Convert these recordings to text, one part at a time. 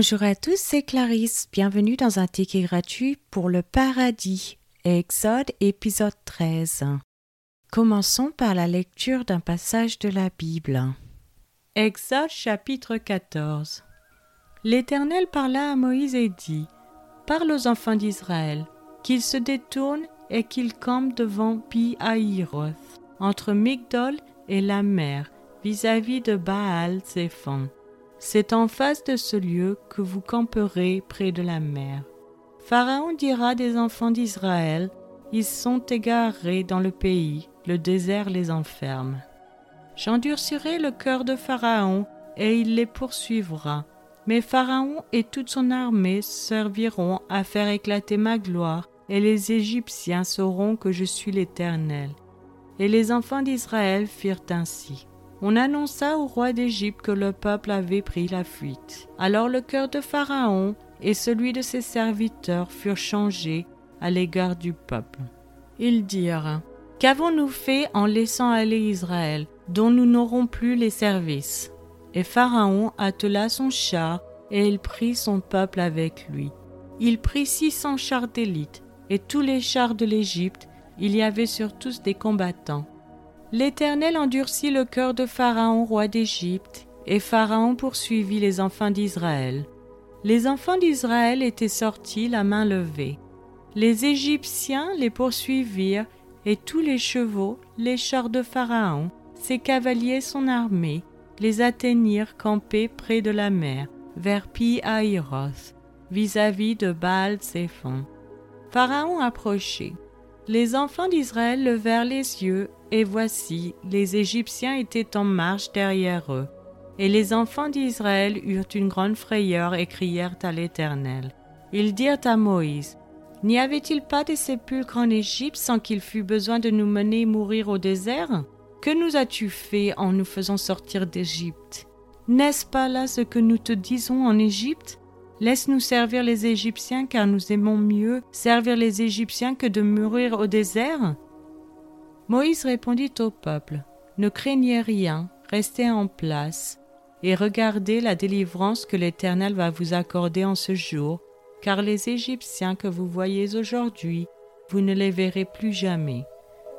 Bonjour à tous, c'est Clarisse. Bienvenue dans un ticket gratuit pour le paradis. Exode épisode 13. Commençons par la lecture d'un passage de la Bible. Exode chapitre 14. L'Éternel parla à Moïse et dit Parle aux enfants d'Israël, qu'ils se détournent et qu'ils campent devant Pi entre Migdol et la mer, vis-à-vis de Baal Zephon c'est en face de ce lieu que vous camperez près de la mer. Pharaon dira des enfants d'Israël, ils sont égarés dans le pays, le désert les enferme. J'endurcirai le cœur de Pharaon, et il les poursuivra. Mais Pharaon et toute son armée serviront à faire éclater ma gloire, et les Égyptiens sauront que je suis l'Éternel. Et les enfants d'Israël firent ainsi. On annonça au roi d'Égypte que le peuple avait pris la fuite. Alors le cœur de Pharaon et celui de ses serviteurs furent changés à l'égard du peuple. Ils dirent Qu'avons-nous fait en laissant aller Israël, dont nous n'aurons plus les services? Et Pharaon attela son char, et il prit son peuple avec lui. Il prit six cents chars d'élite, et tous les chars de l'Égypte, il y avait sur tous des combattants. L'Éternel endurcit le cœur de Pharaon, roi d'Égypte, et Pharaon poursuivit les enfants d'Israël. Les enfants d'Israël étaient sortis la main levée. Les Égyptiens les poursuivirent, et tous les chevaux, les chars de Pharaon, ses cavaliers, son armée, les atteignirent campés près de la mer, vers Pi vis-à-vis de Baal Zephon. Pharaon approchait. Les enfants d'Israël levèrent les yeux, et voici, les Égyptiens étaient en marche derrière eux. Et les enfants d'Israël eurent une grande frayeur et crièrent à l'Éternel. Ils dirent à Moïse, N'y avait-il pas des sépulcres en Égypte sans qu'il fût besoin de nous mener mourir au désert? Que nous as-tu fait en nous faisant sortir d'Égypte? N'est-ce pas là ce que nous te disons en Égypte? Laisse-nous servir les Égyptiens, car nous aimons mieux servir les Égyptiens que de mourir au désert. Moïse répondit au peuple, Ne craignez rien, restez en place, et regardez la délivrance que l'Éternel va vous accorder en ce jour, car les Égyptiens que vous voyez aujourd'hui, vous ne les verrez plus jamais.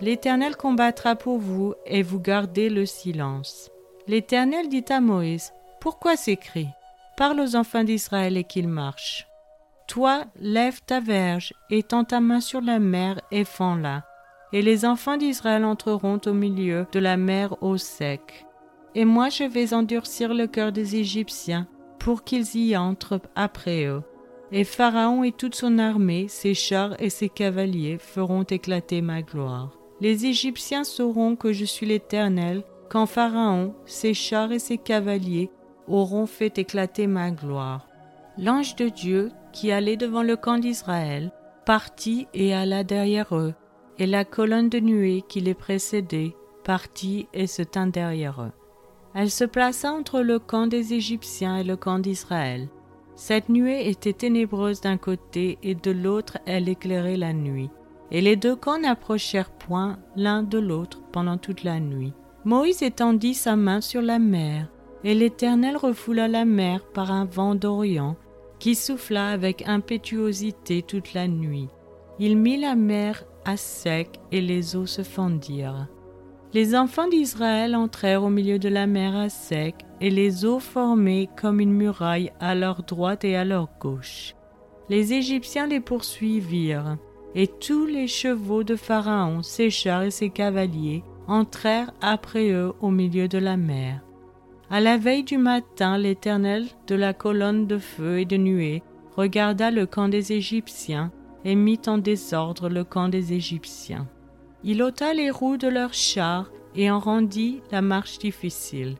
L'Éternel combattra pour vous, et vous gardez le silence. L'Éternel dit à Moïse, Pourquoi ces cris Parle aux enfants d'Israël et qu'ils marchent. Toi, lève ta verge, étends ta main sur la mer et fends-la. Et les enfants d'Israël entreront au milieu de la mer au sec. Et moi je vais endurcir le cœur des Égyptiens, pour qu'ils y entrent après eux. Et Pharaon et toute son armée, ses chars et ses cavaliers feront éclater ma gloire. Les Égyptiens sauront que je suis l'Éternel, quand Pharaon, ses chars et ses cavaliers auront fait éclater ma gloire. L'ange de Dieu, qui allait devant le camp d'Israël, partit et alla derrière eux, et la colonne de nuée qui les précédait partit et se tint derrière eux. Elle se plaça entre le camp des Égyptiens et le camp d'Israël. Cette nuée était ténébreuse d'un côté et de l'autre elle éclairait la nuit. Et les deux camps n'approchèrent point l'un de l'autre pendant toute la nuit. Moïse étendit sa main sur la mer, et l'Éternel refoula la mer par un vent d'Orient qui souffla avec impétuosité toute la nuit. Il mit la mer à sec et les eaux se fendirent. Les enfants d'Israël entrèrent au milieu de la mer à sec et les eaux formaient comme une muraille à leur droite et à leur gauche. Les Égyptiens les poursuivirent et tous les chevaux de Pharaon, ses chars et ses cavaliers entrèrent après eux au milieu de la mer. À la veille du matin, l'Éternel de la colonne de feu et de nuée regarda le camp des Égyptiens et mit en désordre le camp des Égyptiens. Il ôta les roues de leurs chars et en rendit la marche difficile.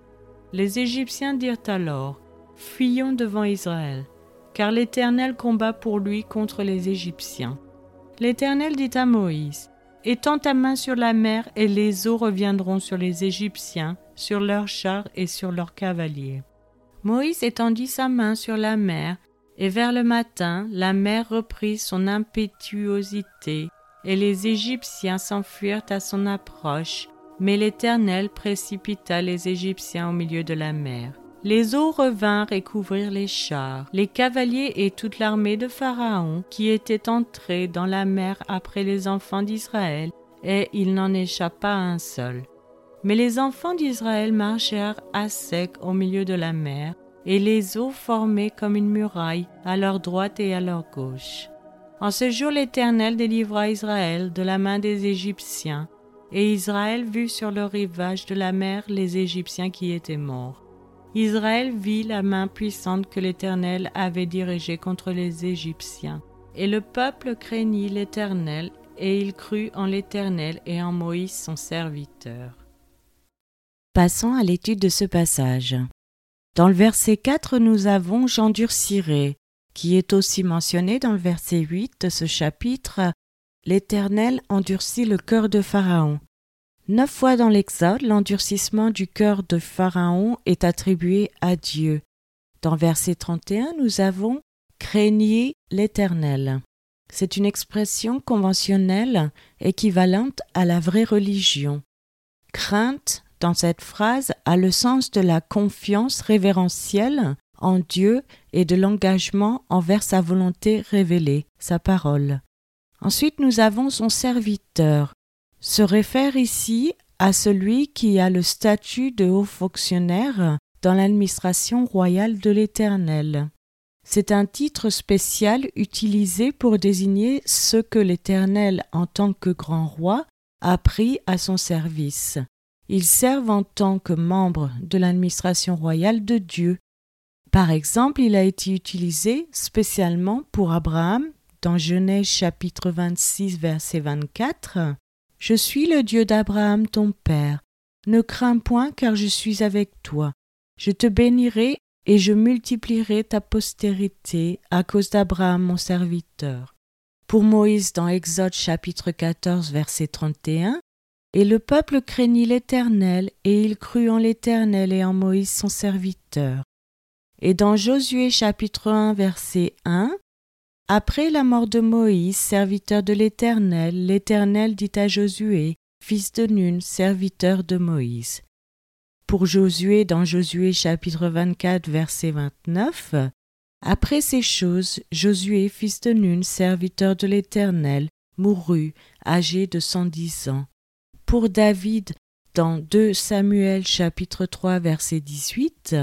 Les Égyptiens dirent alors Fuyons devant Israël, car l'Éternel combat pour lui contre les Égyptiens. L'Éternel dit à Moïse Étends ta main sur la mer et les eaux reviendront sur les Égyptiens sur leurs chars et sur leurs cavaliers. Moïse étendit sa main sur la mer, et vers le matin la mer reprit son impétuosité, et les Égyptiens s'enfuirent à son approche, mais l'Éternel précipita les Égyptiens au milieu de la mer. Les eaux revinrent et couvrirent les chars, les cavaliers et toute l'armée de Pharaon qui était entrés dans la mer après les enfants d'Israël, et il n'en échappa un seul. Mais les enfants d'Israël marchèrent à sec au milieu de la mer, et les eaux formaient comme une muraille à leur droite et à leur gauche. En ce jour l'Éternel délivra Israël de la main des Égyptiens, et Israël vit sur le rivage de la mer les Égyptiens qui étaient morts. Israël vit la main puissante que l'Éternel avait dirigée contre les Égyptiens. Et le peuple craignit l'Éternel, et il crut en l'Éternel et en Moïse son serviteur. Passons à l'étude de ce passage. Dans le verset 4, nous avons j'endurcirai, qui est aussi mentionné dans le verset 8 de ce chapitre. L'Éternel endurcit le cœur de Pharaon. Neuf fois dans l'Exode, l'endurcissement du cœur de Pharaon est attribué à Dieu. Dans verset 31, nous avons Craignez l'Éternel. C'est une expression conventionnelle équivalente à la vraie religion. Crainte, dans cette phrase, a le sens de la confiance révérentielle en Dieu et de l'engagement envers sa volonté révélée, sa parole. Ensuite, nous avons son serviteur, se réfère ici à celui qui a le statut de haut fonctionnaire dans l'administration royale de l'Éternel. C'est un titre spécial utilisé pour désigner ce que l'Éternel, en tant que grand roi, a pris à son service. Ils servent en tant que membres de l'administration royale de Dieu. Par exemple, il a été utilisé spécialement pour Abraham dans Genèse chapitre 26 verset 24 je suis le Dieu d'Abraham ton Père. Ne crains point, car je suis avec toi. Je te bénirai et je multiplierai ta postérité à cause d'Abraham mon serviteur. Pour Moïse dans Exode chapitre 14 verset 31, Et le peuple craignit l'Éternel, et il crut en l'Éternel et en Moïse son serviteur. Et dans Josué chapitre 1 verset 1, après la mort de Moïse, serviteur de l'Éternel, l'Éternel dit à Josué, fils de Nun, serviteur de Moïse. Pour Josué, dans Josué chapitre 24, verset 29, Après ces choses, Josué, fils de Nun, serviteur de l'Éternel, mourut, âgé de cent dix ans. Pour David, dans 2 Samuel chapitre 3, verset 18,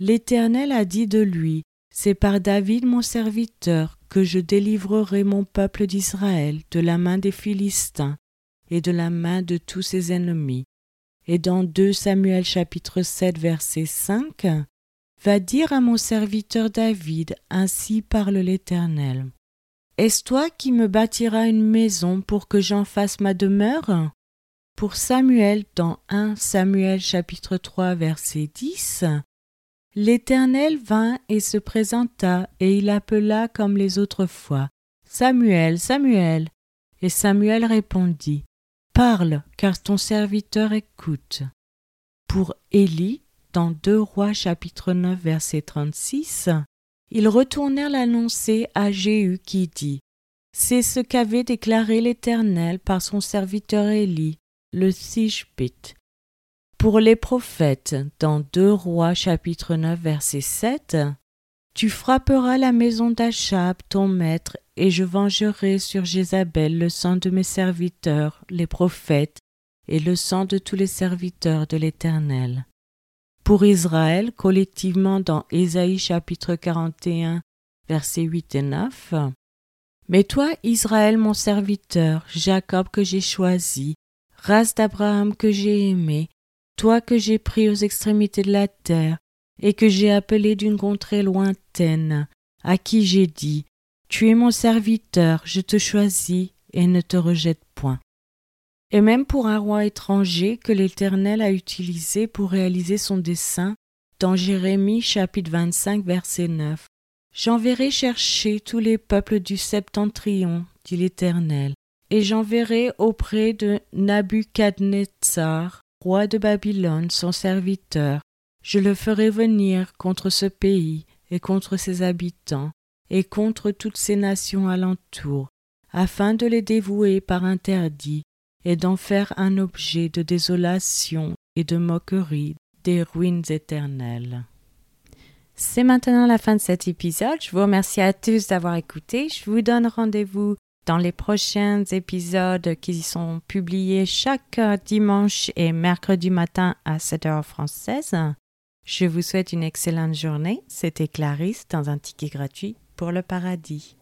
L'Éternel a dit de lui, c'est par David mon serviteur que je délivrerai mon peuple d'Israël de la main des Philistins et de la main de tous ses ennemis. Et dans 2 Samuel chapitre 7 verset 5, va dire à mon serviteur David, ainsi parle l'Éternel. Est-ce toi qui me bâtiras une maison pour que j'en fasse ma demeure? Pour Samuel, dans 1 Samuel chapitre 3 verset 10, L'Éternel vint et se présenta, et il appela comme les autres fois. Samuel, Samuel. Et Samuel répondit. Parle, car ton serviteur écoute. Pour Élie, dans 2 Rois chapitre 9 verset 36, ils retournèrent l'annoncer à Jéhu qui dit C'est ce qu'avait déclaré l'Éternel par son serviteur Élie, le. Pour les prophètes, dans 2 Rois chapitre 9 verset 7, Tu frapperas la maison d'Achab, ton maître, et je vengerai sur Jézabel le sang de mes serviteurs, les prophètes, et le sang de tous les serviteurs de l'Éternel. Pour Israël, collectivement dans Ésaïe chapitre 41, versets 8 et 9, Mais toi, Israël mon serviteur, Jacob que j'ai choisi, race d'Abraham que j'ai aimé, toi que j'ai pris aux extrémités de la terre, et que j'ai appelé d'une contrée lointaine, à qui j'ai dit Tu es mon serviteur, je te choisis et ne te rejette point. Et même pour un roi étranger que l'Éternel a utilisé pour réaliser son dessein, dans Jérémie chapitre 25 verset 9. J'enverrai chercher tous les peuples du septentrion, dit l'Éternel, et j'enverrai auprès de Nabuchadnezzar roi de Babylone, son serviteur, je le ferai venir contre ce pays et contre ses habitants, et contre toutes ces nations alentour, afin de les dévouer par interdit, et d'en faire un objet de désolation et de moquerie des ruines éternelles. C'est maintenant la fin de cet épisode. Je vous remercie à tous d'avoir écouté. Je vous donne rendez-vous dans les prochains épisodes qui sont publiés chaque dimanche et mercredi matin à 7 heures française. Je vous souhaite une excellente journée. C'était Clarisse dans un ticket gratuit pour le paradis.